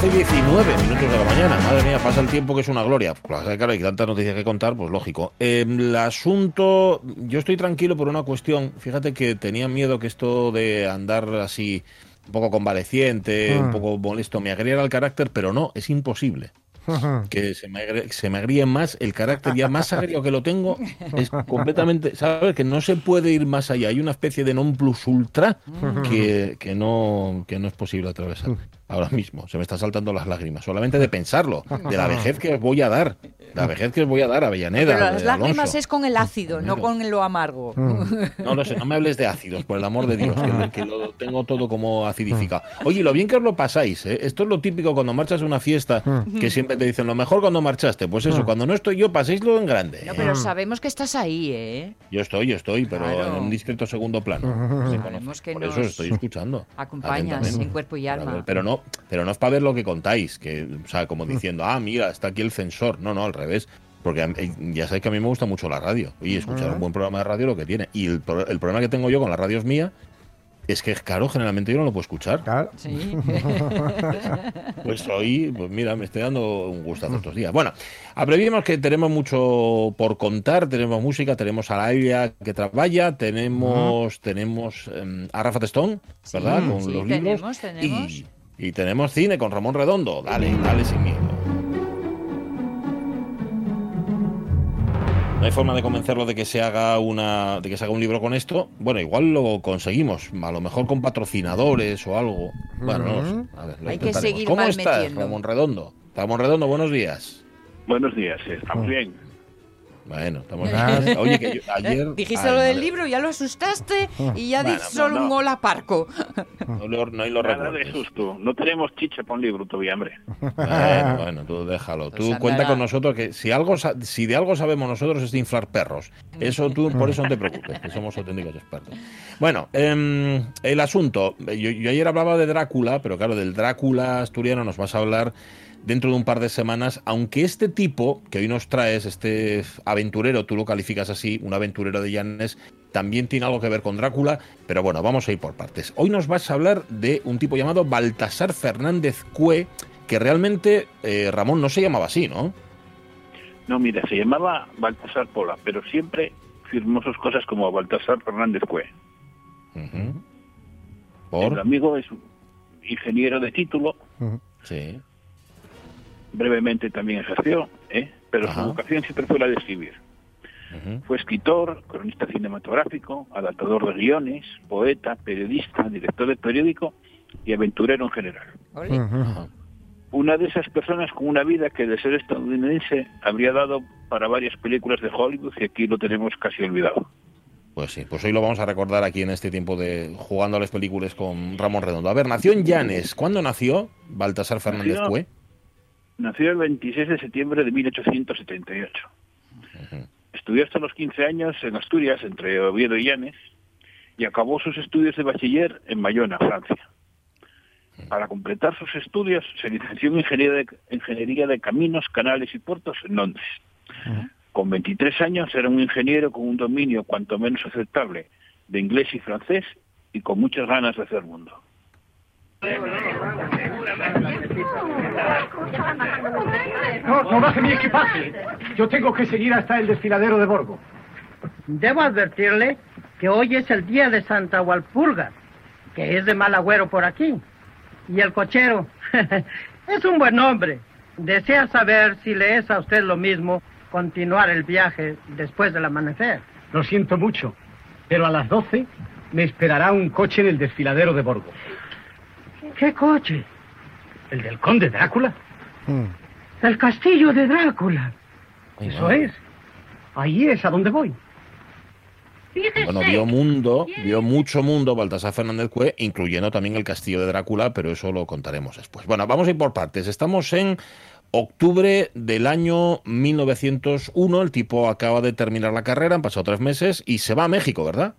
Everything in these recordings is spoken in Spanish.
Las 12 y 19 minutos de la mañana. Madre mía, pasa el tiempo que es una gloria. Pues, claro, hay tantas noticias que contar, pues lógico. Eh, el asunto, yo estoy tranquilo por una cuestión. Fíjate que tenía miedo que esto de andar así, un poco convaleciente, un poco molesto, me agriera el carácter, pero no, es imposible. Que se me, agrie, se me agríe más el carácter ya más agrio que lo tengo es completamente sabes que no se puede ir más allá hay una especie de non plus ultra que, que no que no es posible atravesar ahora mismo. Se me están saltando las lágrimas, solamente de pensarlo, de la vejez que os voy a dar, la vejez que os voy a dar, Avellaneda. Pero las lágrimas es con el ácido, no con lo amargo. No lo sé, no me hables de ácidos, por el amor de Dios, que, que lo tengo todo como acidificado. Oye, lo bien que os lo pasáis, ¿eh? Esto es lo típico cuando marchas a una fiesta, que siempre te dicen lo mejor cuando marchaste. Pues eso, cuando no estoy yo, paséislo en grande. No, pero sabemos que estás ahí, ¿eh? Yo estoy, yo estoy, pero Claro. en un discreto segundo plano. Se que Por eso estoy escuchando. Acompañas en cuerpo y alma. Pero no, pero no es para ver lo que contáis, que, o sea, como diciendo, ah, mira, está aquí el censor. No, no, al revés. Porque a mí- ya sabéis que a mí me gusta mucho la radio. Y escuchar un buen programa de radio lo que tiene. Y el, pro- el problema que tengo yo con la radio es mía es que, claro, generalmente yo no lo puedo escuchar. Claro. Sí. Pues hoy, pues mira, me estoy dando un gustazo estos días. Bueno, abreviemos que tenemos mucho por contar, tenemos música, tenemos a Laia que trabaja, tenemos, tenemos em, a Rafa Testón, ¿verdad? Con sí, los tenemos, libros. tenemos. Y, y tenemos cine con Ramón Redondo. Dale, dale sin miedo. No hay forma de convencerlo de que se haga una, de que se haga un libro con esto. Bueno, igual lo conseguimos, a lo mejor con patrocinadores o algo. Bueno, no. A ver, lo Hay que intentaremos. seguir ¿Cómo mal estás, metiendo. Ramón Redondo? Ramón Redondo, buenos días. Buenos días, estamos bien. Bueno, estamos bien. Oye, que yo- ayer Dijiste Ay, lo del madre, libro, ya lo asustaste y ya Bueno, dices no, solo no. un hola parco. No lo, no lo Nada de susto. No tenemos chicha para un libro todavía, hombre. Bueno, bueno, tú déjalo. Tú Pues cuenta andará. con nosotros que si algo sa- si de algo sabemos nosotros es de inflar perros. Eso tú, por eso no te preocupes, que somos auténticos expertos. Bueno, em, el asunto. Yo, yo ayer hablaba de Drácula, pero claro, del Drácula asturiano nos vas a hablar dentro de un par de semanas, aunque este tipo que hoy nos traes, este aventurero, tú lo calificas así, un aventurero de Llanes, también tiene algo que ver con Drácula, pero bueno, vamos a ir por partes. Hoy nos vas a hablar de un tipo llamado Baltasar Fernández Cue, que realmente, eh, Ramón, no se llamaba así, ¿no? No, mira, se llamaba Baltasar Pola, pero siempre firmó sus cosas como Baltasar Fernández Cue. Ujú. El ¿Por? amigo es un ingeniero de título, Sí. Brevemente también ejerció, ¿eh? pero Ajá. su vocación siempre fue la de escribir. Fue escritor, cronista cinematográfico, adaptador de guiones, poeta, periodista, director de periódico y aventurero en general. Una de esas personas con una vida que de ser estadounidense habría dado para varias películas de Hollywood y aquí lo tenemos casi olvidado. Pues sí, pues hoy lo vamos a recordar aquí en este tiempo de jugando a las películas con Ramón Redondo. A ver, nació en Llanes. ¿Cuándo nació Baltasar Fernández Nació- Cue? Nació el 26 de septiembre de 1878. Estudió hasta los 15 años en Asturias, entre Oviedo y Llanes, y acabó sus estudios de bachiller en Bayona, Francia. Para completar sus estudios, se licenció en Ingeniería de, Ingeniería de Caminos, Canales y Puertos en Londres. Con 23 años era un ingeniero con un dominio cuanto menos aceptable de inglés y francés y con muchas ganas de hacer mundo. No, no baje mi equipaje. Yo tengo que seguir hasta el desfiladero de Borgo. Debo advertirle que hoy es el día de Santa Walpurga, que es de mal agüero por aquí. Y el cochero es un buen hombre. Desea saber si le es a usted lo mismo continuar el viaje después del amanecer. Lo siento mucho, pero a las 12 me esperará un coche en el desfiladero de Borgo. ¿Qué coche? ¿El del conde Drácula? El castillo de Drácula. Eso es. Ahí es a donde voy. Bueno, vio mundo, vio mucho mundo Baltasar Fernández Cue, incluyendo también el castillo de Drácula, pero eso lo contaremos después. Bueno, vamos a ir por partes. Estamos en octubre del año 1901, el tipo acaba de terminar la carrera, han pasado tres meses y se va a México, ¿verdad?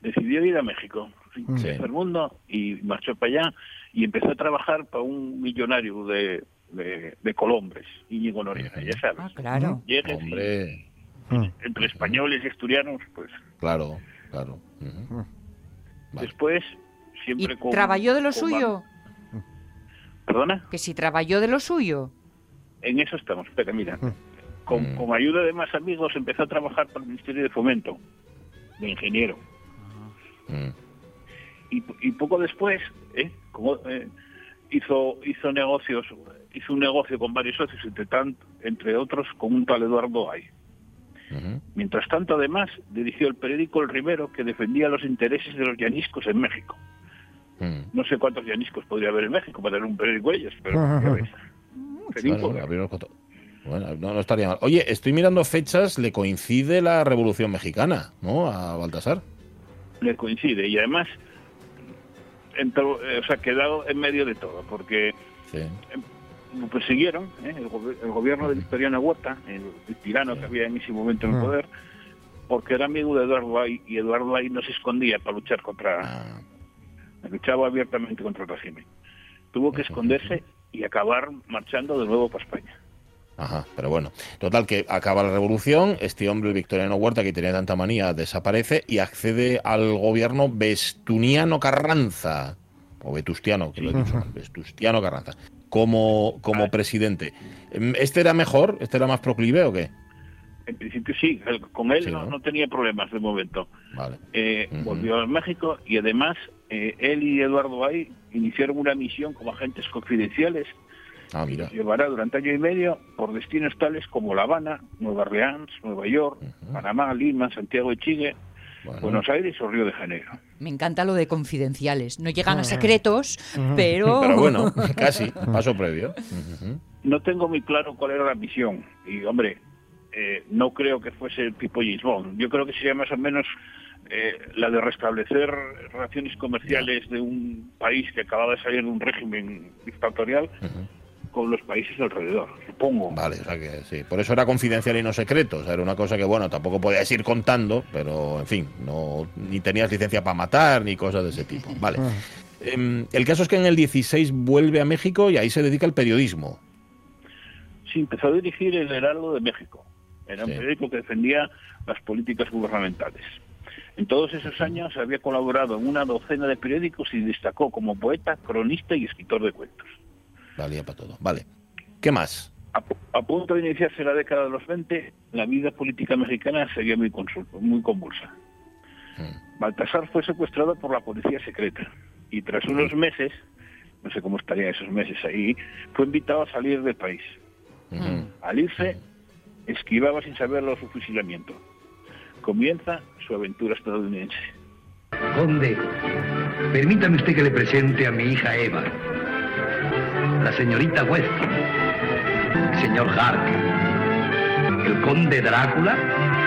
Decidió ir a México, Mm. Sí. el mundo, y marchó para allá y empezó a trabajar para un millonario de, de, de Colombres, Íñigo Noriega, ya sabes. Ah, claro. Y Hombre, entre españoles y asturianos, pues claro, claro. Vale. después ¿Y siempre con... trabajó de lo con- suyo? ¿Perdona? Que si trabajó de lo suyo. En eso estamos, espera, mira. Con, Mm. con ayuda de más amigos empezó a trabajar para el Ministerio de Fomento, de ingeniero. Mm. Y, y poco después, ¿eh? Como, eh, hizo hizo negocios, hizo un negocio con varios socios, entre, tant- entre otros con un tal Eduardo Ay. Mientras tanto, además, dirigió el periódico El Rivero, que defendía los intereses de los llaniscos en México. Mm. No sé cuántos llaniscos podría haber en México para tener un periódico ellos, pero Bueno, abrir los coto- bueno, no, no estaría mal. Oye, estoy mirando fechas, le coincide la Revolución Mexicana, ¿no? A Baltasar. le coincide y además entró, eh, o sea, quedado en medio de todo, porque Sí. lo persiguieron ¿eh? el, gobi- el gobierno de Victoriano Huerta, el, el tirano que había en ese momento en el poder, porque era amigo de Eduardo Ay y Eduardo Ay no se escondía para luchar contra, Ah, luchaba abiertamente contra el régimen. Tuvo que esconderse y acabar marchando de nuevo para España. Ajá, pero bueno. Total, que acaba la revolución, este hombre, el Victoriano Huerta, que tenía tanta manía, desaparece y accede al gobierno Vestuniano Carranza, o Vetustiano, que lo he dicho mal, Vetustiano Carranza, como, como presidente. Em, ¿Este era mejor? ¿Este era más proclive o qué? En principio sí, con él Sí, no, ¿no? tenía problemas de momento. Vale. Eh. Volvió a México y además eh, él y Eduardo Ay iniciaron una misión como agentes confidenciales Ah, mira. que llevará durante año y medio por destinos tales como La Habana, Nueva Orleans, Nueva York, Panamá, Lima, Santiago de Chile, Bueno. Buenos Aires o Río de Janeiro. Me encanta lo de confidenciales. No llegan a secretos, pero... Pero bueno, casi, paso previo. No tengo muy claro cuál era la misión y, hombre, eh, no creo que fuese el tipo James Bond. Yo creo que sería más o menos eh, la de restablecer relaciones comerciales de un país que acababa de salir de un régimen dictatorial con los países alrededor, supongo. Vale, o sea que sí. Por eso era confidencial y no secreto. O sea, era una cosa que, bueno, tampoco podías ir contando, pero, en fin, no ni tenías licencia para matar ni cosas de ese tipo. Vale. Em, el caso es que en el 16 vuelve a México y ahí se dedica al periodismo. Sí, empezó a dirigir el Heraldo de México. Era un periódico que defendía las políticas gubernamentales. En todos esos años había colaborado en una docena de periódicos y destacó como poeta, cronista y escritor de cuentos. Valía para todo. Vale. ¿Qué más? A, pu- a punto de iniciarse la década de los 20, la vida política mexicana seguía muy, muy convulsa. Baltasar fue secuestrado por la policía secreta y tras unos meses, no sé cómo estarían esos meses ahí, fue invitado a salir del país. Al irse, esquivaba sin saberlo su fusilamiento. Comienza su aventura estadounidense. Conde, permítame usted que le presente a mi hija Eva, la señorita Weston, el señor Hart. El conde Drácula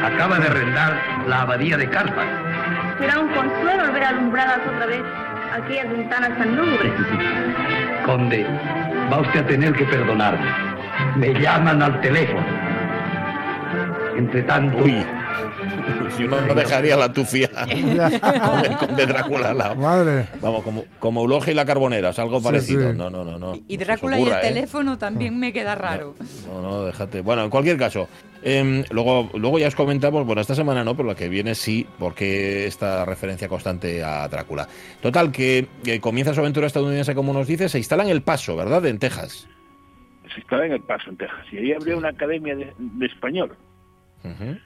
acaba de arrendar la abadía de Carpas. Será un consuelo ver alumbradas otra vez aquellas ventanas tan lúgubres. Conde, va usted a tener que perdonarme. Me llaman al teléfono. Entre tanto, Uy. Si uno no dejaría la tufia con el conde Drácula al lado. Madre. Vamos, como, como Eulogia y la Carbonera, es algo parecido. sí. No, no, no, no. Y Drácula y el ¿eh? teléfono también me queda raro. No, no, déjate. Bueno, en cualquier caso, em, luego, luego ya os comentamos, bueno, esta semana no, pero la que viene sí, porque esta referencia constante a Drácula. Total, que, que comienza su aventura estadounidense, como nos dice, se instala en El Paso, ¿verdad? En Texas. Se estaba en El Paso, en Texas, y ahí abrió una academia de, de español. Ujú.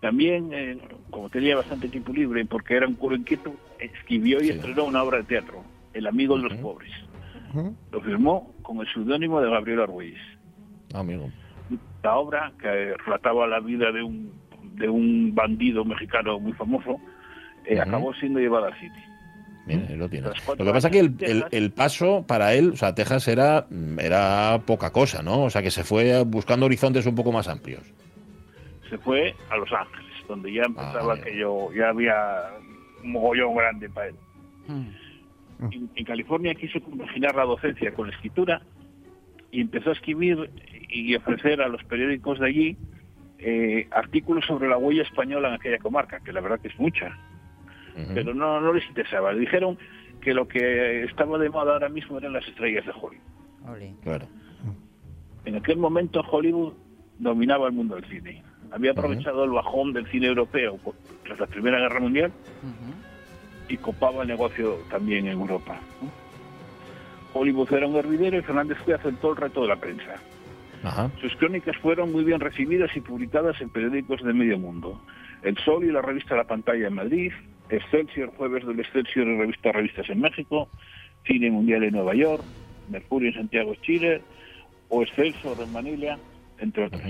También, eh, como tenía bastante tiempo libre, porque era un curo inquieto, escribió y Sí. estrenó una obra de teatro, El amigo de los pobres. Lo firmó con el seudónimo de Gabriel. Ah, amigo. La obra, que relataba la vida de un, de un bandido mexicano muy famoso, eh, acabó siendo llevada al City. Ahí lo cuatro Lo que pasa es que el, el- Texas- el paso para él, o sea, Texas era, era poca cosa, ¿no? O sea, que se fue buscando horizontes un poco más amplios. Se fue a Los Ángeles, donde ya empezaba Ah, ya. que yo ya había un mogollón grande para él. Mm. En, en California quiso compaginar la docencia con la escritura y empezó a escribir y ofrecer a los periódicos de allí eh, artículos sobre la huella española en aquella comarca, que la verdad que es mucha, pero no, no les interesaba. Le dijeron que lo que estaba de moda ahora mismo eran las estrellas de Hollywood. Claro. En aquel momento Hollywood dominaba el mundo del cine. Había aprovechado el bajón del cine europeo tras la Primera Guerra Mundial y copaba el negocio también en Europa. Hollywood era un hervidero y Fernández Fue aceptó el reto de la prensa. Ajá. Sus crónicas fueron muy bien recibidas y publicadas en periódicos de medio mundo. El Sol y la revista La Pantalla en Madrid, Excelsior, jueves del Excelsior y revista Revistas en México, Cine Mundial en Nueva York, Mercurio en Santiago, Chile, o Excelsior en Manila, entre otros.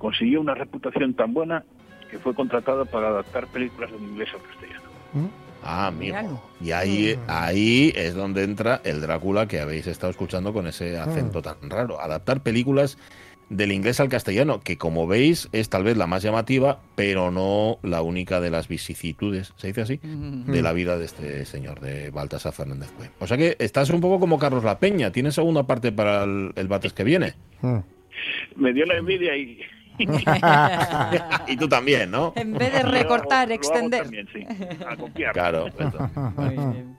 Consiguió una reputación tan buena que fue contratado para adaptar películas del inglés al castellano. Ah, amigo. Y ahí, ahí es donde entra el Drácula que habéis estado escuchando con ese acento tan raro. Adaptar películas del inglés al castellano, que como veis es tal vez la más llamativa, pero no la única de las vicisitudes, ¿se dice así? De la vida de este señor, de Baltasar Fernández Cue. O sea que estás un poco como Carlos La Peña. ¿Tienes segunda parte para el, el Bates que viene? Me dio la envidia y... y tú también, ¿no? En vez de recortar, lo extender. también, sí, a copiar. Claro.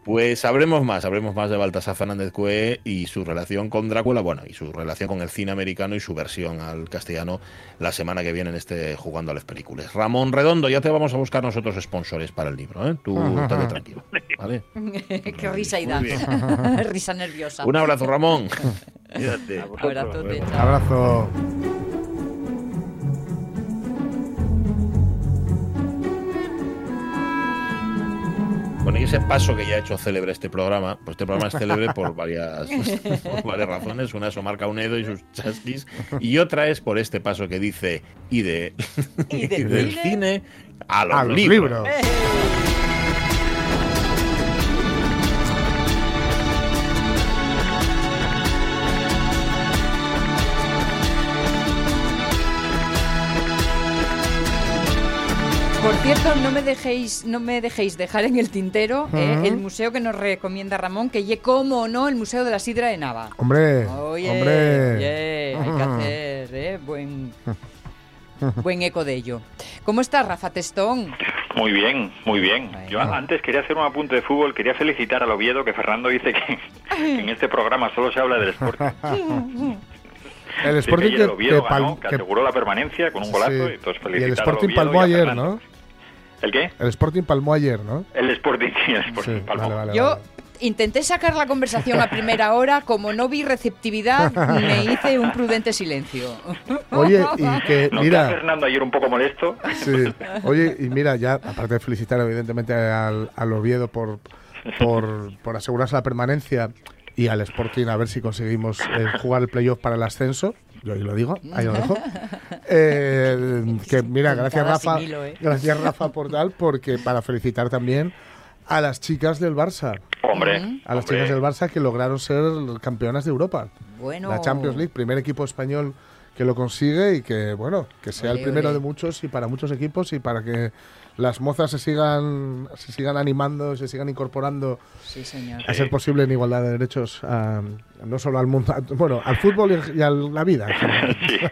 Pues sabremos más, sabremos más de Baltasar Fernández Cue y su relación con Drácula, bueno, y su relación con el cine americano y su versión al castellano la semana que viene en este Jugando a las Películas. Ramón Redondo, ya te vamos a buscar nosotros sponsores para el libro, ¿eh? Tú estate tranquilo, ¿vale? Qué risa y da. Risa nerviosa. Un abrazo, Ramón. Abrazo. Y ese paso que ya ha hecho célebre este programa, pues este programa es célebre por varias, por varias razones. Una es Omar Caunedo y sus chasquis, y otra es por este paso que dice y de ¿Y del del cine? cine a los, A los libros. libros. Cierto, no me dejéis, no me dejéis dejar en el tintero eh, el museo que nos recomienda Ramón, que ye como no el Museo de la Sidra de Nava. Hombre, Oye, hombre. oye, hay que hacer eh, buen, buen eco de ello. ¿Cómo estás, Rafa Testón? Muy bien, muy bien. Yo antes quería hacer un apunte de fútbol, quería felicitar al Oviedo que Fernando dice que, que en este programa solo se habla del Sporting. El Sporting que, el Oviedo que ganó, aseguró la permanencia con un golazo, sí. y entonces Y el Sporting al Oviedo palmó y a ayer. ¿no? ¿El qué? El Sporting palmó ayer, ¿no? El Sporting, sí, el Sporting Sí, palmó. vale, vale, Yo vale. intenté sacar la conversación a primera hora, como no vi receptividad, me hice un prudente silencio. Oye, y que, ¿No mira, Fernando ayer un poco molesto? Sí. Oye, y mira, ya, aparte de felicitar evidentemente al, al Oviedo por, por, por asegurarse la permanencia y al Sporting a ver si conseguimos eh, jugar el playoff para el ascenso. Yo ahí lo digo, ahí lo dejo. Eh, que mira, gracias Rafa, similo, ¿eh? gracias Rafa por tal, porque para felicitar también a las chicas del Barça, Hombre, a las hombre. chicas del Barça que lograron ser campeonas de Europa. Bueno, La Champions League, primer equipo español que lo consigue y que, bueno, que sea Ole, el primero ole. de muchos y para muchos equipos y para que las mozas se sigan, se sigan animando, se sigan incorporando Sí, señor. a ser posible en igualdad de derechos, a- no solo al mundo, a- bueno, al fútbol y a la vida.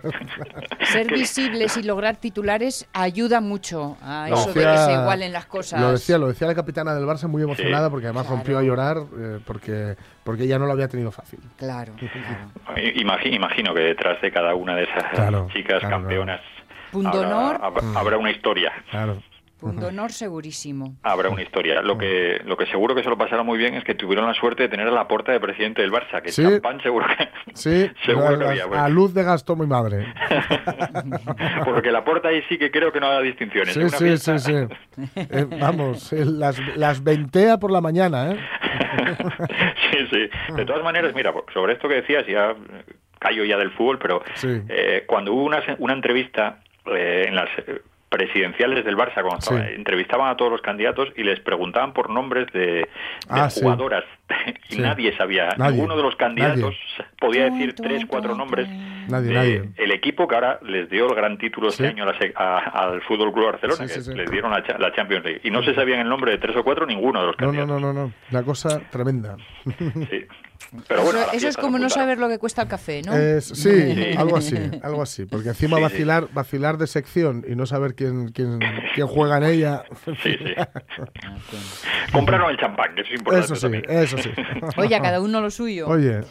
Ser visibles y lograr titulares ayuda mucho a eso de que se igualen las cosas. Lo decía, lo decía la capitana del Barça muy emocionada porque además Claro. rompió a llorar eh, porque, porque ella no lo había tenido fácil. Claro, claro. Imagi- imagino que detrás de cada una de esas Claro, chicas claro, campeonas Punto habrá, honor. habrá una historia. Claro. Punto honor segurísimo. Habrá una historia. Lo que, lo que seguro que se lo pasaron muy bien es que tuvieron la suerte de tener a la puerta de presidente del Barça, que Sí. champán seguro que, Sí, seguro que a, había. a luz de gasto mi madre. Porque la puerta ahí sí que creo que no da distinciones. Sí, sí, sí, sí. Eh, vamos, eh, las, las ventea por la mañana, ¿eh? sí, sí. De todas maneras, mira, sobre esto que decías, ya callo ya del fútbol, pero Sí. eh, cuando hubo una, una entrevista eh, en las eh, presidenciales del Barça, cuando estaba- entrevistaban a todos los candidatos y les preguntaban por nombres de, de Ah, sí. y Sí. nadie sabía, Nadie. ninguno de los candidatos podía decir tres, cuatro nombres. Nadie, de nadie. el equipo que ahora les dio el gran título este Sí. año a a- al Fútbol Club Barcelona, Sí, que sí, sí. les dieron la, cha- la Champions League. Y no se sabían el nombre de tres o cuatro ninguno de los No, no, candidatos. no, no, no. Una cosa tremenda. Sí. Pero bueno, eso, es como no saber lo que cuesta el café, ¿no? Es- sí, Sí. algo así, algo así. Porque encima Sí, sí. vacilar, vacilar de sección y no saber quién, quién, quién juega en ella. Sí, sí. Compraron el champán, que eso es importante Eso sí, también. eso sí. Oye, a cada uno lo suyo. Oye,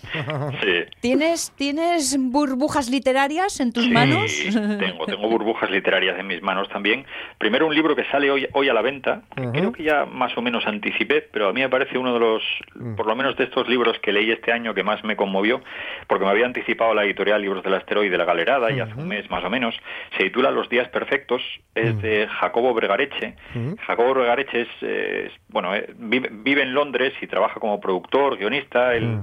Sí. ¿Tienes, ¿Tienes burbujas literarias en tus Sí, manos? Tengo, tengo burbujas literarias en mis manos también. Primero un libro que sale hoy, hoy a la venta, que Ujú. creo que ya más o menos anticipé, pero a mí me parece uno de los, Mm. por lo menos de estos libros que leí este año que más me conmovió, porque me había anticipado la editorial Libros del Asteroide de la Galerada, y hace un mes más o menos, se titula Los días perfectos, es de Jacobo Bregareche. Ujú. Jacobo Bregareche es, eh, es- bueno, eh, vive, vive en Londres y trabaja como productor, guionista, él-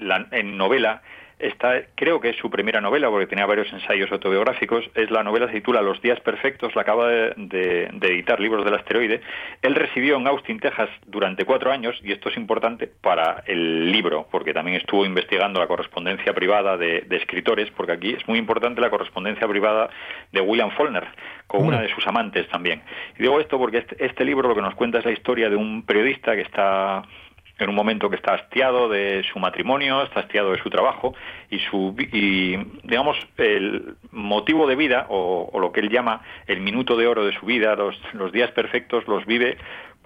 la- en novela. Esta creo que es su primera novela porque tenía varios ensayos autobiográficos. Es la novela se titula Los días perfectos. La acaba de, de- de editar Libros del Asteroide. Él residió en Austin, Texas, durante cuatro años y esto es importante para el libro porque también estuvo investigando la correspondencia privada de, de escritores porque aquí es muy importante la correspondencia privada de William Faulkner con una de sus amantes también. Y digo esto porque este, este libro lo que nos cuenta es la historia de un periodista que está en un momento que está hastiado de su matrimonio, está hastiado de su trabajo y su y digamos el motivo de vida o, o lo que él llama el minuto de oro de su vida, los, los días perfectos los vive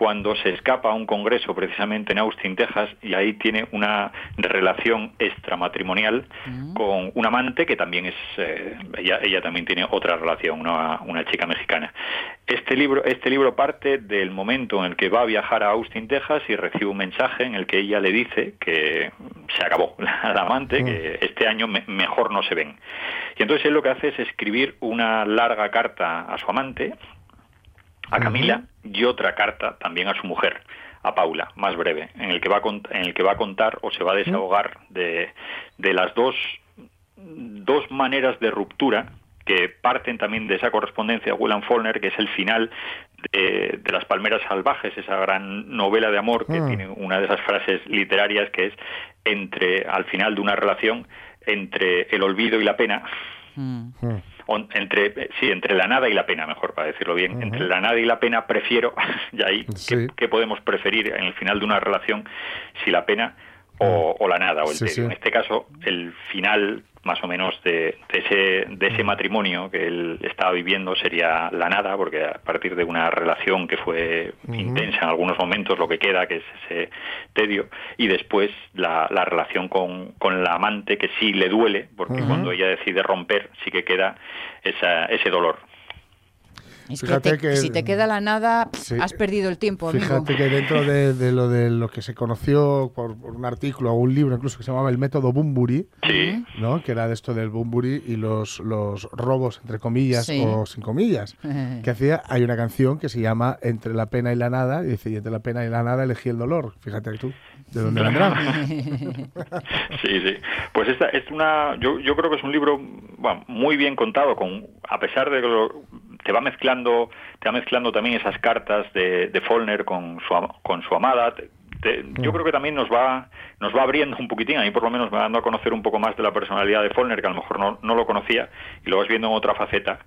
cuando se escapa a un congreso precisamente en Austin, Texas, y ahí tiene una relación extramatrimonial con un amante que también es, eh, ella, ella también tiene otra relación, una, una chica mexicana. Este libro, este libro parte del momento en el que va a viajar a Austin, Texas, y recibe un mensaje en el que ella le dice que se acabó la amante, que este año me- mejor no se ven. Y entonces él lo que hace es escribir una larga carta a su amante, a Camila y otra carta también a su mujer, a Paula, más breve, en el que va a, cont- en el que va a contar o se va a desahogar de, de las dos, dos maneras de ruptura que parten también de esa correspondencia de William Faulkner, que es el final de, de Las Palmeras Salvajes, esa gran novela de amor que Mm. tiene una de esas frases literarias que es entre al final de una relación entre el olvido y la pena Mm. Entre sí entre la nada y la pena mejor para decirlo bien. Entre la nada y la pena prefiero y ahí Sí. ¿qué, qué podemos preferir en el final de una relación si la pena o, o la nada o el sí. en este caso el final más o menos de, de ese de ese matrimonio que él estaba viviendo sería la nada porque a partir de una relación que fue intensa en algunos momentos lo que queda que es ese tedio y después la, la relación con, con la amante que sí le duele porque cuando ella decide romper sí que queda esa, ese dolor Es que Fíjate te- que- si te queda la nada, Sí. has perdido el tiempo, amigo. fíjate que dentro de, de lo de lo que se conoció por, por un artículo o un libro incluso que se llamaba el método Bumburi, sí ¿no? que era de esto del Bumburi y los, los robos, entre comillas Sí. o sin comillas, que hacía, hay una canción que se llama Entre la pena y la nada, y dice, y entre la pena y la nada elegí el dolor. Fíjate tú, ¿de dónde vendrá? Sí, sí. Pues esta es una, yo, yo creo que es un libro bueno, muy bien contado, con a pesar de que lo- te va mezclando, te va mezclando también esas cartas de, de Follner con su con su amada. te- te- yo creo que también nos va nos va abriendo un poquitín, a mí por lo menos me va dando a conocer un poco más de la personalidad de Follner, que a lo mejor no, no lo conocía, y lo vas viendo en otra faceta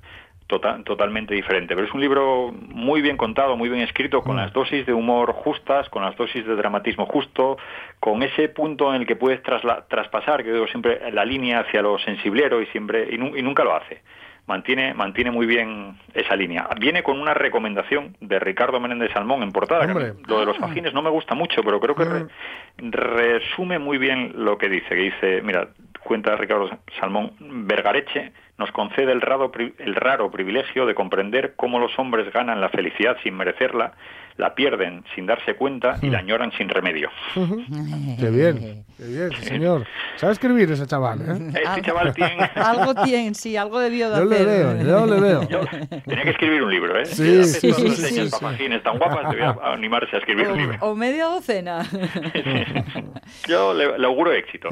tota- totalmente diferente. Pero es un libro muy bien contado, muy bien escrito, con las dosis de humor justas, con las dosis de dramatismo justo, con ese punto en el que puedes trasla- traspasar, que digo siempre, la línea hacia lo sensiblero y siempre y, nu- y nunca lo hace. Mantiene, mantiene muy bien esa línea. Viene con una recomendación de Ricardo Menéndez Salmón en portada. que. Lo de los fajines no me gusta mucho, pero creo que re- resume muy bien lo que dice. Que dice, mira, cuenta Ricardo Salmón, Vergareche nos concede el raro, pri- el raro privilegio de comprender cómo los hombres ganan la felicidad sin merecerla, la pierden sin darse cuenta y la añoran sin remedio. qué bien, qué bien, sí, señor. ¿Sabe escribir ese chaval? ¿eh? Este chaval tiene... Algo tiene, sí, algo debió de Yo le hacer. veo, yo le veo. Yo tenía que escribir un libro, ¿eh? Sí, Si hace sí, sí, sí, señas sí. tan guapas, debía animarse a escribir un libro. O, o media docena. Yo le, le auguro éxito.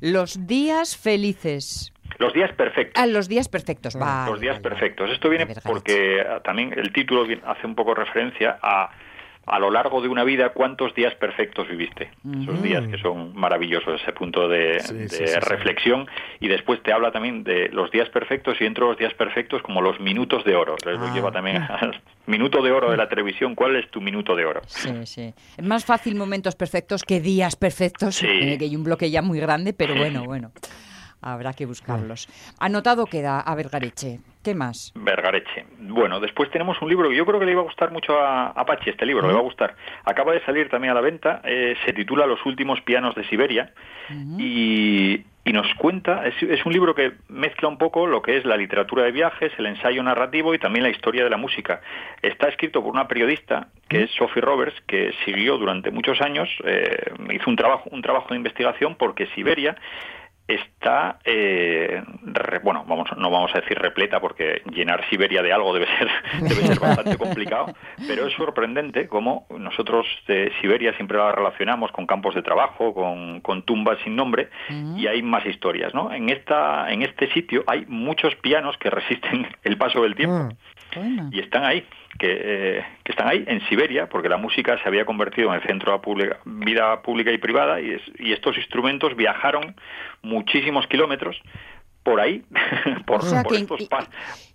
Los días felices. Los días perfectos. Ah, los días perfectos. Vale, los días vale, perfectos. Esto viene porque ah, también el título hace un poco referencia a, a lo largo de una vida cuántos días perfectos viviste. Esos días que son maravillosos, ese punto de, Sí, de sí, sí, sí. reflexión. Y después te habla también de los días perfectos y dentro de los días perfectos como los minutos de oro. Les lo Ah. lleva también al minuto de oro de la televisión. ¿Cuál es tu minuto de oro? Sí, sí. Es más fácil momentos perfectos que días perfectos, Sí. eh, que hay un bloque ya muy grande, pero bueno, bueno. Habrá que buscarlos. Anotado queda a Vergareche. ¿Qué más? Vergareche. Bueno, después tenemos un libro que yo creo que le iba a gustar mucho a, a Pachi, este libro, le va a gustar. Acaba de salir también a la venta, eh, se titula Los últimos pianos de Siberia y, y nos cuenta, es, es un libro que mezcla un poco lo que es la literatura de viajes, el ensayo narrativo y también la historia de la música. Está escrito por una periodista que es Sophie Roberts, que siguió durante muchos años, eh, hizo un trabajo, un trabajo de investigación porque Siberia está, eh, re- bueno, vamos, no vamos a decir repleta porque llenar Siberia de algo debe ser, debe ser bastante complicado, pero es sorprendente cómo nosotros de Siberia siempre la relacionamos con campos de trabajo, con, con tumbas sin nombre y hay más historias, ¿no? En esta, en este sitio hay muchos pianos que resisten el paso del tiempo y están ahí, que, eh, que están ahí en Siberia, porque la música se había convertido en el centro de vida pública y privada, y, es- y estos instrumentos viajaron muchísimos kilómetros por ahí, por, O sea por que- estos pa-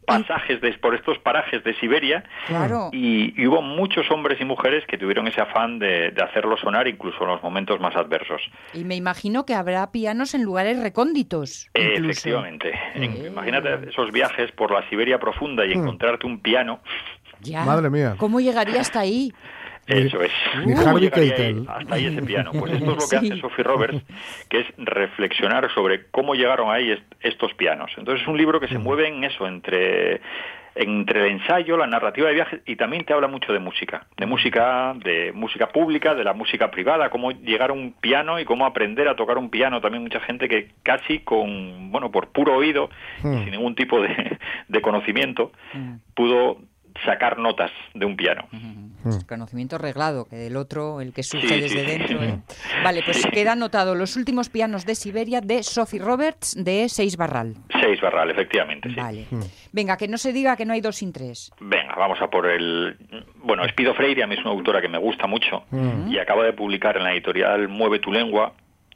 pasajes, de, por estos parajes de Siberia, Claro. y, y hubo muchos hombres y mujeres que tuvieron ese afán de, de hacerlo sonar incluso en los momentos más adversos. Y me imagino que habrá pianos en lugares recónditos. incluso. Efectivamente. En- Imagínate esos viajes por la Siberia profunda y encontrarte un piano. Ya. Madre mía. ¿Cómo llegaría hasta ahí? Eso es. Ni ¿Cómo Harvey llegaría Keitel. ahí- hasta ahí ese piano. Pues esto es lo que Sí. hace Sophie Roberts, que es reflexionar sobre cómo llegaron ahí est- estos pianos. Entonces es un libro que se mueve en eso, entre entre el ensayo, la narrativa de viajes y también te habla mucho de música, de música, de música pública, de la música privada, cómo llegar a un piano y cómo aprender a tocar un piano. También mucha gente que casi con, bueno, por puro oído, y Hmm. sin ningún tipo de, de conocimiento, pudo sacar notas de un piano. Pues conocimiento reglado, que del otro, el que surge Sí, desde sí, sí. dentro. ¿eh? Vale, pues Sí. queda anotado los últimos pianos de Siberia de Sophie Roberts de Seis Barral. Seis Barral, efectivamente, sí. Vale. Venga, que no se diga que no hay dos sin tres. Venga, vamos a por el... Bueno, Espido Freire a mí es una autora que me gusta mucho y acaba de publicar en la editorial Mueve tu lengua.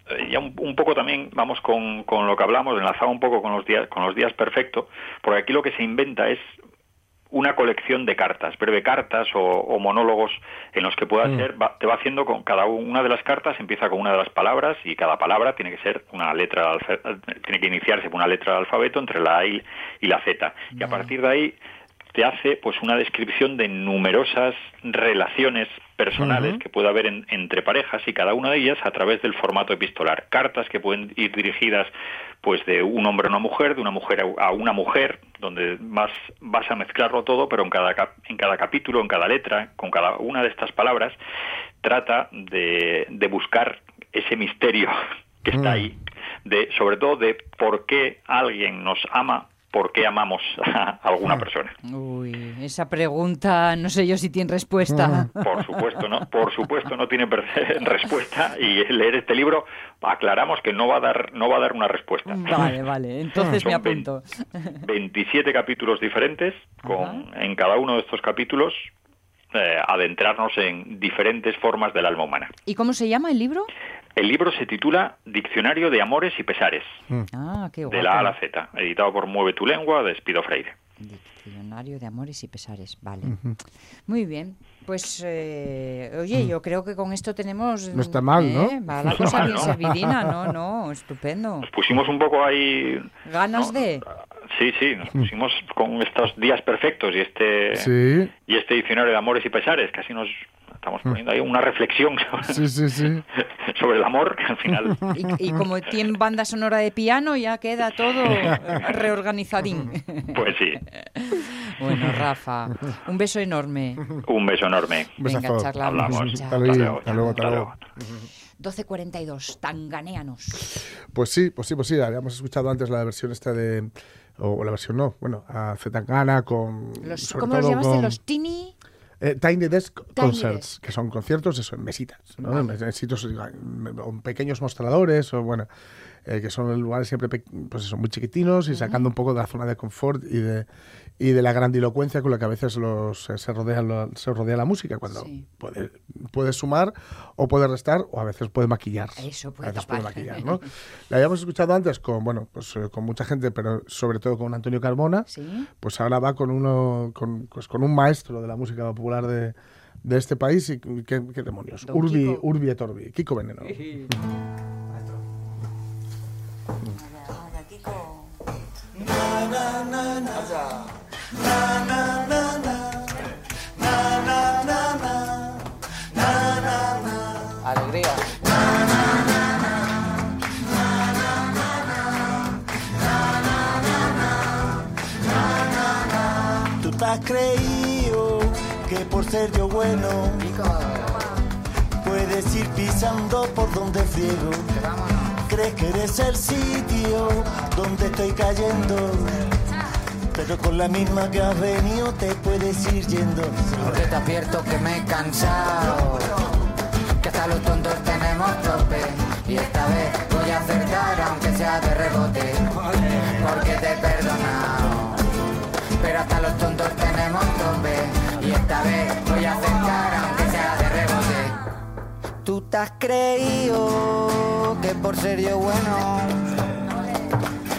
eh, Ya un, un poco también vamos con, con lo que hablamos, enlazado un poco con los días con los días perfectos, porque aquí lo que se inventa es una colección de cartas, breve cartas o, o monólogos en los que pueda ser, va- te va haciendo con cada una de las cartas, empieza con una de las palabras y cada palabra tiene que ser una letra, tiene que iniciarse con una letra del alfabeto entre la A y, y la Z. Y a partir de ahí te hace pues una descripción de numerosas relaciones personales que puede haber en- entre parejas y cada una de ellas a través del formato epistolar. Cartas que pueden ir dirigidas pues de un hombre a una mujer, de una mujer a una mujer, donde vas, vas a mezclarlo todo, pero en cada, cap- en cada capítulo, en cada letra, con cada una de estas palabras, trata de, de buscar ese misterio que está Mm. ahí, de, sobre todo de por qué alguien nos ama, por qué amamos a alguna persona. Uy, esa pregunta no sé yo si tiene respuesta. Por supuesto, ¿no? Por supuesto no tiene respuesta y leer este libro aclaramos que no va a dar no va a dar una respuesta. Vale, vale, entonces me Son vein- apunto. 27 capítulos diferentes con en cada uno de estos capítulos eh, adentrarnos en diferentes formas del alma humana. ¿Y cómo se llama el libro? El libro se titula Diccionario de Amores y Pesares, Ah, qué guapo. de la A a la Z, editado por Mueve tu Lengua, de Espido Freire. Diccionario de amores y pesares, vale. Muy bien. Pues, eh, oye, yo creo que con esto tenemos... No está mal, ¿no? ¿eh? Va la No cosa mal, bien ¿no? servidina, no, no, estupendo. Pusimos un poco ahí Ganas de... Sí, sí, nos pusimos con estos días perfectos y este Sí. y este diccionario de amores y pesares, casi nos estamos poniendo ahí una reflexión sobre, Sí, sí, sí. sobre el amor, que al final Y, y como tiene banda sonora de piano, ya queda todo reorganizadín. pues sí, Bueno, Rafa, un beso enorme. un beso enorme. Un Venga, besazo. charlamos. Hablamos. Chao. Hasta luego, hasta luego, hasta luego. 12.42, tanganeanos. Pues sí, pues sí, pues sí. Habíamos escuchado antes la versión esta de. O la versión no, bueno, a Zetangana con. Los, ¿Cómo los llamaste? con, Los Tini... eh, Tiny Desk Tiny Concerts, Desk. que son conciertos eso, en mesitas, ¿no? Vale. en, en sitios, en pequeños mostradores, o bueno. Eh, que son lugares siempre pues eso, muy chiquitinos y sacando un poco de la zona de confort y de, y de la grandilocuencia con la que a veces los, eh, se, rodea, lo- se rodea la música, cuando Sí. puede, puede sumar o puede restar o a veces puede maquillar. Eso, a puede veces puede maquillar, ¿no? La habíamos escuchado antes con, bueno, pues eh, con mucha gente, pero sobre todo con Antonio Carmona. Sí. Pues ahora va con uno, con, pues con un maestro de la música popular de, de este país y qué, qué demonios. Don Urbi, Kiko. Urbi et Orbi, Kiko Veneno. Alegría. Tú te has creído que por ser yo bueno puedes ir pisando por donde friego. Crees que eres el sitio donde estoy cayendo. Pero con la misma que has venido te puedes ir yendo. Porque te advierto que me he cansado. Que hasta los tontos tenemos tope. Y esta vez voy a acertar aunque sea de rebote. Porque te he perdonado. Pero hasta los tontos tenemos tope. Y esta vez voy a acertar aunque sea de rebote. Tú te has creído que por ser yo bueno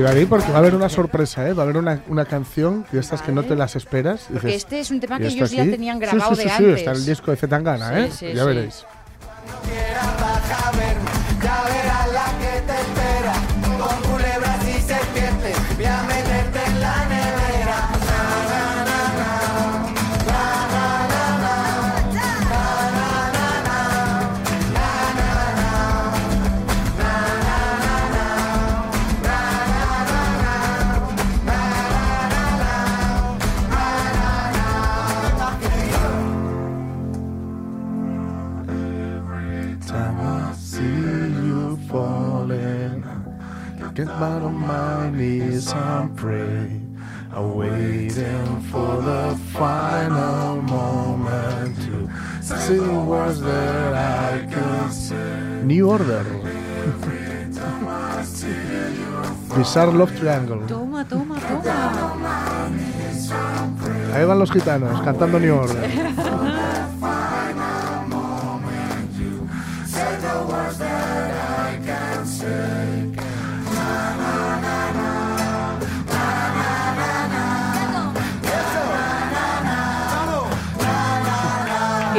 ya. Porque va a haber una sorpresa, ¿eh? Va a haber una, una canción de estas que no te las esperas. y Porque dices, este es un tema ¿y que ellos ya aquí? tenían Sí, grabado sí, de sí, sí, antes. está en el disco de Zetangana, Sí, ¿eh? sí, ya sí. veréis. Baja my knees and pray. I'm waiting for the final moment to see words that I can say. New Order. Bizarre Love Triangle. Toma, toma, toma. Ahí van los gitanos cantando New Order.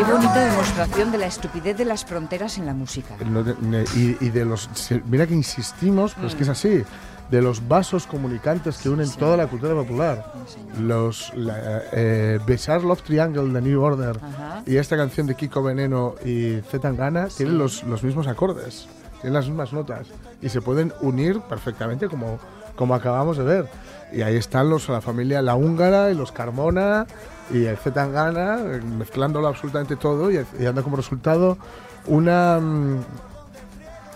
bonita demostración de la estupidez de las fronteras en la música. Y, y de los. Mira que insistimos, pero es que es así. De los vasos comunicantes que unen toda la cultura popular. Los. La, eh, Besar Love Triangle de New Order Ajá. y esta canción de Kiko Veneno y Z Tangana tienen los, los mismos acordes, tienen las mismas notas y se pueden unir perfectamente como, como acabamos de ver. Y ahí están los, la familia La Húngara y los Carmona y el Z Tangana eh, mezclándolo absolutamente todo y, y dando como resultado una, mm,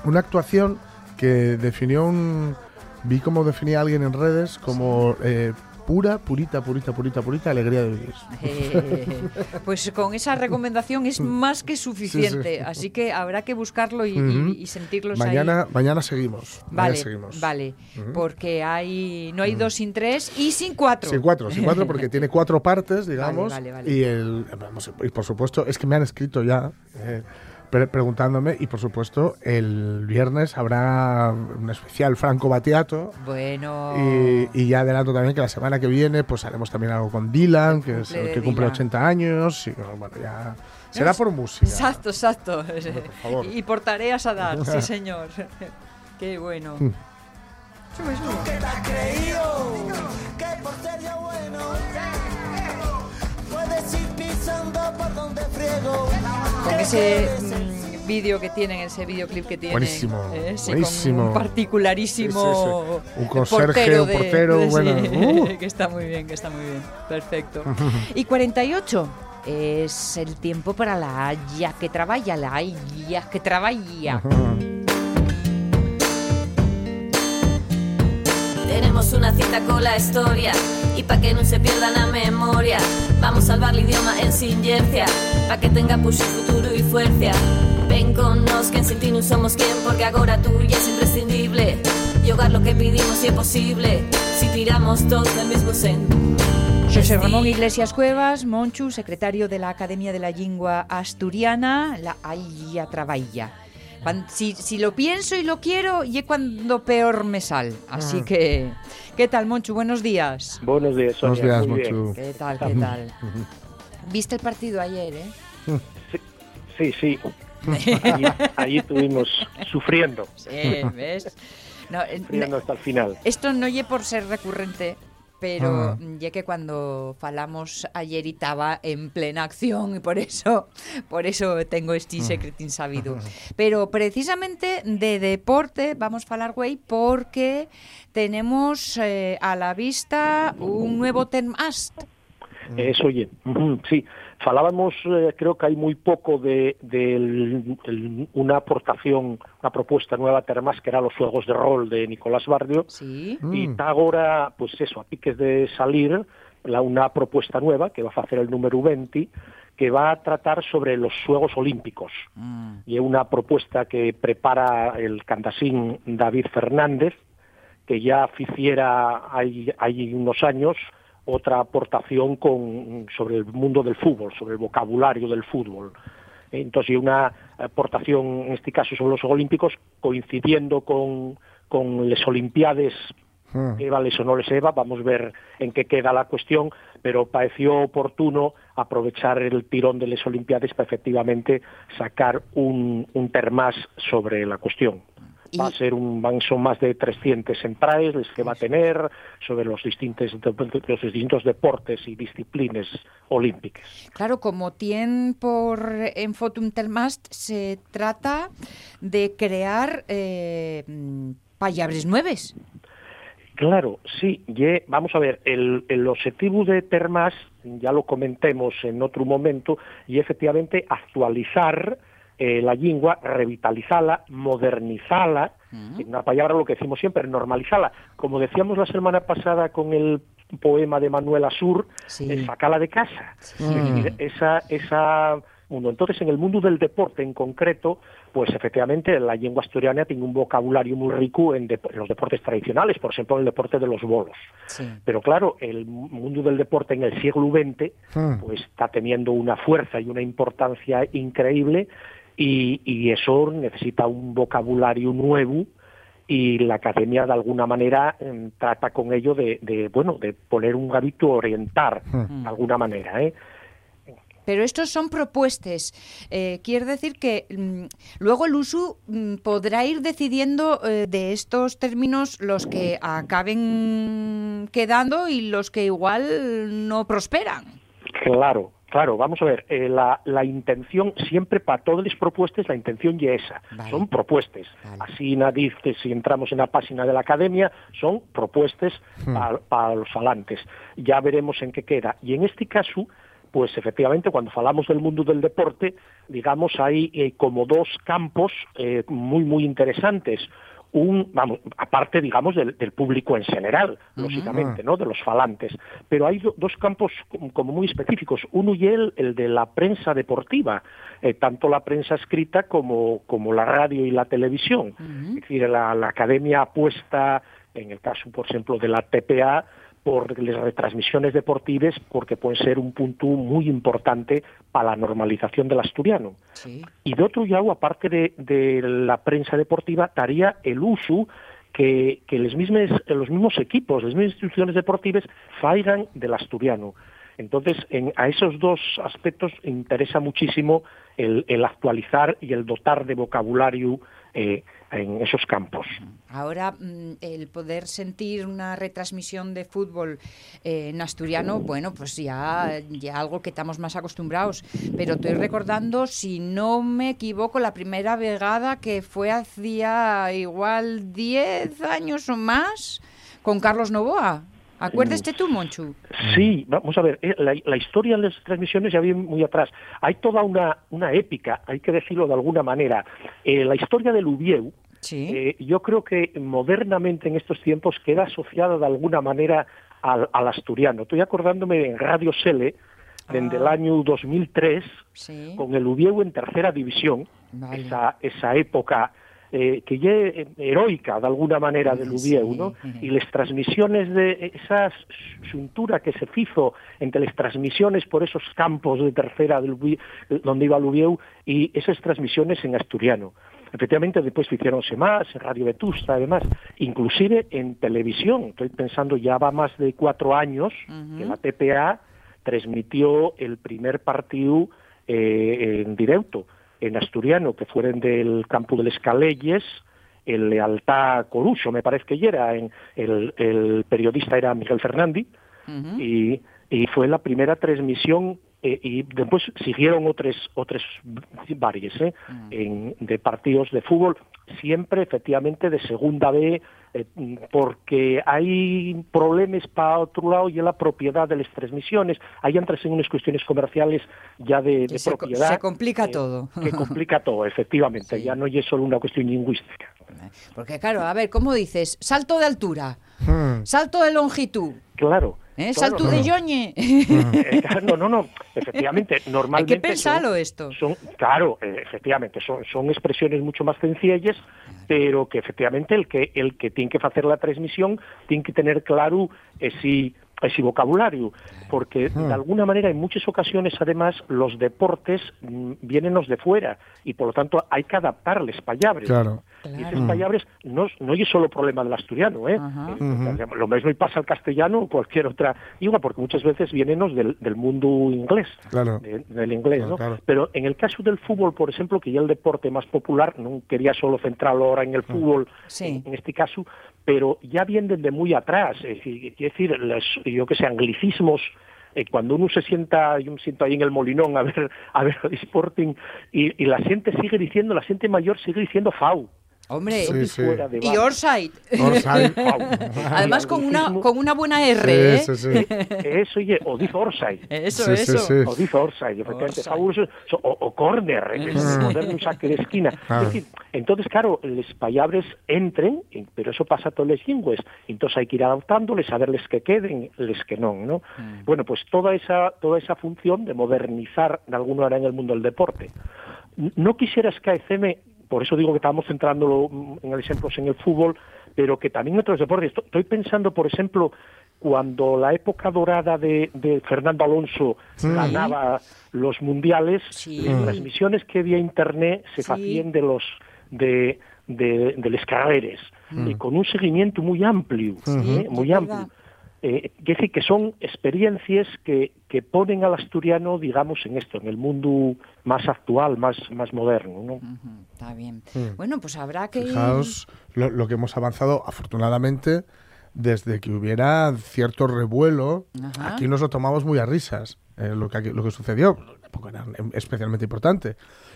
una actuación que definió un... Vi cómo definía alguien en redes como eh, pura, purita, purita, purita, purita alegría de vivir. Eh, pues con esa recomendación es más que suficiente, Sí, sí. así que habrá que buscarlo y, y sentirlos mañana, ahí. Mañana seguimos. mañana Vale, seguimos. vale, porque hay no hay dos sin tres y sin cuatro. Sin cuatro, sin cuatro, porque tiene cuatro partes, digamos. vale, vale. Y, el, vamos, y por supuesto, es que me han escrito ya eh, pre- preguntándome, y por supuesto, el viernes habrá un especial Franco Batiato. Bueno. Y, y ya adelanto también que la semana que viene pues haremos también algo con Dylan, que, es cumple el de que cumple Dylan. 80 años. Y bueno, ya será por música. Exacto, exacto. favor. Y por tareas a dar, sí señor. Qué bueno. Mm. Sube, sube. ¿Qué te has creído? Que por ser yo bueno con ese mm, vídeo que tienen, ese videoclip que tienen. Buenísimo, ¿eh? Sí, buenísimo. Con un particularísimo Sí, sí, sí. Un conserje, portero un portero, de- bueno, sí, uh. que está muy bien, que está muy bien. Perfecto. y 48 es el tiempo para la Haya que trabaja, la Haya que trabaja. Tenemos una cita con la historia y pa' que no se pierda la memoria Vamos a salvar el idioma en silencia Pa' que tenga push futuro y fuerza. Ven con nos que en sin ti no somos quien Porque ahora tú ya es imprescindible. Y hogar lo que pedimos si es posible Si tiramos todos del mismo sen. José Ramón Iglesias Cuevas, Monchu, secretario de la Academia de la Lengua Asturiana, la Haya trabaja. Si, si lo pienso y lo quiero, y es cuando peor me sal. Así Ah. que, ¿qué tal, Monchu? Buenos días. Buenos días, Sonia. Buenos días, Muy bien. Monchu. ¿Qué tal, qué tal? ¿Viste el partido ayer, eh? Sí, sí. Allí, allí estuvimos sufriendo. Sí, ¿ves? No, eh, Sufriendo hasta el final. Esto no lle por ser recurrente, pero ah. mm, ya que cuando falamos ayer estaba en plena acción y por eso por eso tengo este mm. secretín sabido. Pero precisamente de deporte vamos a falar, güey, porque tenemos eh, a la vista un nuevo tema. Eso oye, sí, Falábamos, eh, creo que hay muy poco de, el- una aportación, una propuesta nueva termas que era los juegos de rol de Nicolás Barrio. Sí. Y está ahora, pues eso, a piques de salir la, una propuesta nueva que va a hacer el número 20 que va a tratar sobre los Juegos Olímpicos. Y es una propuesta que prepara el candasín David Fernández, que ya hiciera hay, hay unos años otra aportación con, sobre el mundo del fútbol, sobre el vocabulario del fútbol. Entonces, una aportación, en este caso, sobre los Olímpicos, coincidiendo con, con las Olimpiades Eva les o no les Eva, vamos a ver en qué queda la cuestión, pero pareció oportuno aprovechar el tirón de las Olimpiadas para efectivamente sacar un, un sobre la cuestión. Va a ser un, son más de 300 entradas las que va a tener sobre los distintos, los distintos deportes y disciplinas olímpicas. Claro, como tiene por en Fotum Telmast, se trata de crear eh, palabras nuevas. Claro, sí. Ye, vamos a ver, el, el objetivo de Termas, ya lo comentemos en otro momento, y efectivamente actualizar eh, la lengua, revitalizarla, modernizarla, una palabra lo que decimos siempre, normalizarla. Como decíamos la semana pasada con el poema de Manuel Asur, eh, sacarla de casa. Es decir, esa, esa mundo. Entonces, en el mundo del deporte en concreto, pues efectivamente la lengua asturiana tiene un vocabulario muy rico en, en los deportes tradicionales, por ejemplo, en el deporte de los bolos. Pero claro, el mundo del deporte en el siglo XX pues está teniendo una fuerza y una importancia increíble y, y eso necesita un vocabulario nuevo y la academia de alguna manera em, trata con ello de, de, bueno de poner un hábito orientar de alguna manera ¿eh? Pero estos son propuestas. Eh, quiere decir que mm, luego el uso mm, podrá ir decidiendo eh, de estos términos los que acaben quedando y los que igual no prosperan. Claro, claro, vamos a ver, eh, la, la intención siempre para todas las propuestas, la intención ya es esa, son propuestas. Así Nadif, que si entramos en la página de la academia, son propuestas para los falantes. Ya veremos en qué queda. Y en este caso, pues efectivamente, cuando falamos del mundo del deporte, digamos, hay eh, como dos campos eh, muy, muy interesantes. Un, vamos, aparte, digamos, del, del público en general, lógicamente, ¿no? De los falantes. Pero hay do- dos campos como, muy específicos. Uno y el, el de la prensa deportiva, eh, tanto la prensa escrita como, como la radio y la televisión. Es decir, la, la academia apuesta, en el caso, por ejemplo, de la TPA, por las retransmisiones deportivas porque pueden ser un punto muy importante para la normalización del asturiano. Y de otro lado, aparte de, de la prensa deportiva, estaría el uso que, que los, mismos, los mismos equipos, las mismas instituciones deportivas faigan del asturiano. Entonces, en, a esos dos aspectos interesa muchísimo el, el actualizar y el dotar de vocabulario eh, en esos campos. Ahora, mm, el poder sentir una retransmisión de fútbol eh, en asturiano, bueno, pues ya, ya algo que estamos más acostumbrados. Pero estoy recordando, si no me equivoco, la primera vegada que fue hacía igual 10 años o más con Carlos Novoa. Acuérdate tú, Monchu. Sí, vamos a ver, eh, la, la historia de las transmisiones ya viene muy atrás. Hay toda una, una épica, hay que decirlo de alguna manera. Eh, la historia del Ubieu, eh, yo creo que modernamente en estos tiempos queda asociada de alguna manera al, al asturiano. Estoy acordándome en Radio Sele, desde el año 2003, con el Ubieu en tercera división, esa, esa época eh, que ya eh, heroica de alguna manera del Ubieu, ¿no? Y las transmisiones de esa xuntura que se hizo entre las transmisiones por esos campos de tercera del Ubieu, donde iba el Ubieu y esas transmisiones en asturiano. Efectivamente, después hicieronse más, en Radio Vetusta, además, inclusive en televisión. Estoy pensando, ya va más de cuatro años que la TPA transmitió el primer partido eh, en directo en asturiano, que fueron del campo de Calelles, el Lealtad Coruso, me parece que ya era, en, el, el periodista era Miguel Fernández, y, y fue la primera transmisión eh, y después siguieron otros otros varios eh, en, de partidos de fútbol siempre efectivamente de segunda B eh, porque hay problemas para otro lado y en la propiedad de las transmisiones. Ahí entras en unas cuestiones comerciales ya de, de se, propiedad se complica eh, todo. que complica todo efectivamente. Ya no es solo una cuestión lingüística. Porque claro, a ver, ¿cómo dices? Salto de altura, salto de longitud. claro ¿Eh? Claro, Salto no, de no. yoñe. Eh, no, no, no, efectivamente, Hay normalmente... que pensarlo son- esto. Son, claro, eh, efectivamente, son, son expresiones mucho más sencillas, pero que efectivamente el que el que tiene que hacer la transmisión tiene que tener claro ese, ese vocabulario, porque de alguna manera en muchas ocasiones además los deportes mm, vienen los de fuera y por lo tanto hay que adaptarles palabras. Claro. Y esas palabras no, no es solo problema del asturiano, ¿eh? Eh, Lo mismo y pasa al castellano o cualquier otra igual, porque muchas veces vienen del, del mundo inglés Claro. de- del inglés, ¿no? Claro. Pero en el caso del fútbol, por ejemplo, que ya el deporte más popular, no quería solo centrarlo ahora en el fútbol, en, en este caso, pero ya vienen de muy atrás, es decir, los- yo que sé, anglicismos, eh, cuando uno se sienta, yo me siento ahí en el Molinón a ver, a ver el Sporting, y, y la gente sigue diciendo, la gente mayor sigue diciendo FAU. Hombre, y. Orside. Orside. Además con una con una buena R, Sí, ¿eh? sí, sí. Eso, oye, o dice Orsay. Eso, eso. sí. O dice Orsay, efectivamente. O, o corner, eh, que es Mm. poner un saque de esquina. Claro. Es decir, entonces, claro, los palabras entren, pero eso pasa a todas las lenguas. Entonces hay que ir adaptándoles, a verles que queden, les que no, ¿no? Bueno, pues toda esa, toda esa función de modernizar de alguna manera en el mundo del deporte. No quisiera escaecerme, por eso digo que estábamos centrándolo mm, en ejemplos en el fútbol, pero que también en otros deportes. Esto- Estoy pensando, por ejemplo, cuando la época dorada de, de Fernando Alonso Sí. ganaba los mundiales, las transmisiones que vía internet se Sí. hacían de los de de, de las carreras Mm. y con un seguimiento muy amplio, Sí, ¿eh? muy amplio. Eh, quiere decir que son experiencias que, que ponen al asturiano, digamos, en esto, en el mundo más actual, más, más moderno. ¿no? Está bien. Mm. Bueno, pues habrá que Fijaos lo, lo que hemos avanzado, afortunadamente, desde que hubiera cierto revuelo, Ajá. aquí nos lo tomamos muy a risas, eh, lo, que, lo que sucedió, tampoco era especialmente importante,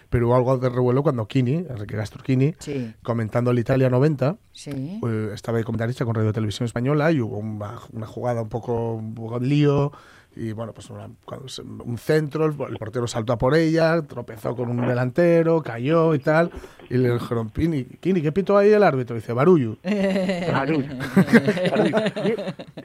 pero hubo algo de revuelo cuando Kini, Enrique Gastorchini, Sí. comentando el Italia 90, Sí. eh, estaba de comentarista con Radio Televisión Española y hubo una, una jugada un poco, un poco lío y bueno, pues una- un centro, el, el portero saltó a por ella, tropezó con un delantero, cayó y tal, y le dijeron, Pini, Kini, ¿qué pito ahí el árbitro? dice, Barullo. Barullo. Y,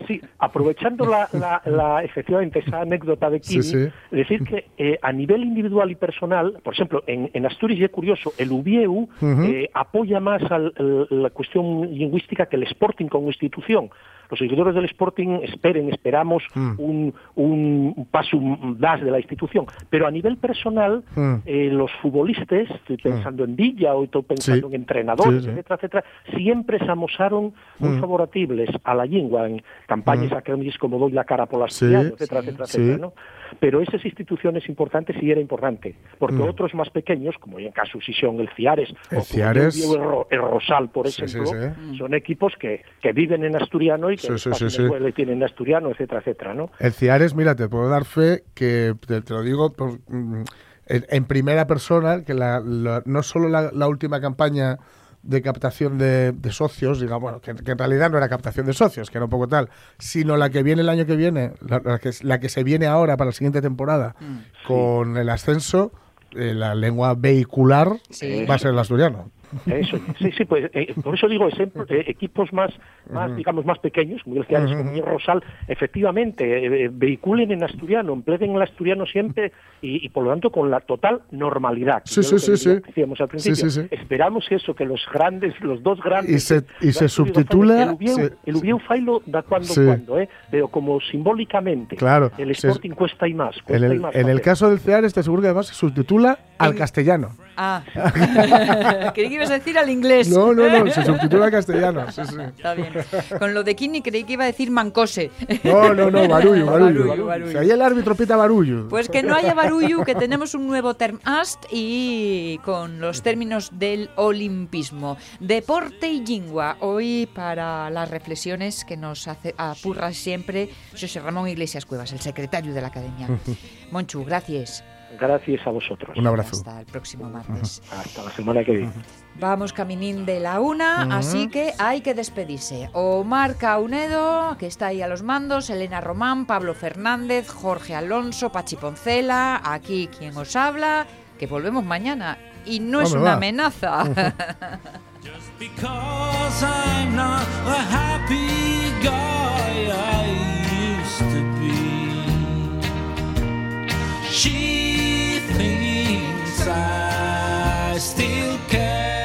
Sí, aprovechando la, la- la- efectivamente esa anécdota de Kini, Sí, sí. decir que eh, a nivel individual y personal, por ejemplo, en, en Asturias y es curioso, el UBIEU Ujú. eh, apoya más la cuestión lingüística que el Sporting como institución. Los seguidores del Sporting esperen, esperamos Mm. un, un paso más de la institución. Pero a nivel personal, Mm. eh, los futbolistas, estoy pensando en Villa o estoy pensando Sí. en entrenadores, Sí, sí. etcétera, etcétera, siempre se amosaron muy Mm. favorables a la lengua en campañas Mm. académicas como Doy la cara por las Sí, etcétera, etcétera, etcétera, ¿no? Pero esas instituciones importantes sí era importante, porque Mm. otros más pequeños, como en caso si son el Ciares, El o Ciares. digo el, Ro- el Rosal, por ejemplo, son equipos que, que viven en asturiano y que y tienen asturiano, etcétera, etcétera, ¿no? El Ciares, mira, te puedo dar fe que te, te lo digo por, mm, en, en primera persona, que la, la- no solo la, la última campaña de captación de, de socios, digamos, bueno, que, que en realidad no era captación de socios, que era un poco tal, sino la que viene el año que viene, la, la que, la que se viene ahora para la siguiente temporada, con el ascenso, eh, la lengua vehicular Sí. va a ser el asturiano. Eso, sí, sí, pues eh, por eso digo ejemplo, eh, equipos más, más digamos, más pequeños, como el como el Rosal, efectivamente, eh, eh, vehiculen en asturiano, empleen el asturiano siempre y, y, por lo tanto con la total normalidad. Sí, sí, que sí, decía- sí. decíamos al principio. sí, sí. Esperamos eso, que los grandes, los dos grandes... Y se- y se subtitula- El Ubieu, el Ubieu Failo da cuando cuando, ¿eh? pero como simbólicamente. Claro, El se- Sporting cuesta y más. En Cuesta y el, más en el caso del Ciares, te aseguro que además se subtitula al castellano. Ah, creí que ibas a decir al inglés. No, no, no, se subtitula al castellano. Sí, sí. Está bien. Con lo de Kini creí que iba a decir mancose. No, no, no, barullo, barullo. Si ahí el árbitro pita barullo. Pues que no haya barullo, que tenemos un nuevo termast y con los términos del olimpismo. Deporte y lingua. Hoy para las reflexiones que nos hace apurra siempre José Ramón Iglesias Cuevas, el secretario de la Academia. Monchu, gracias. Gracias a vosotros. Un abrazo. Hasta el próximo martes. Hasta la semana que viene. Vamos caminín de la una, así que hay que despedirse. Omar Caunedo, que está ahí a los mandos, Elena Román, Pablo Fernández, Jorge Alonso, Pachi Poncela, aquí quien os habla, que volvemos mañana. Y no es una va. amenaza. Because I'm not a happy I still care.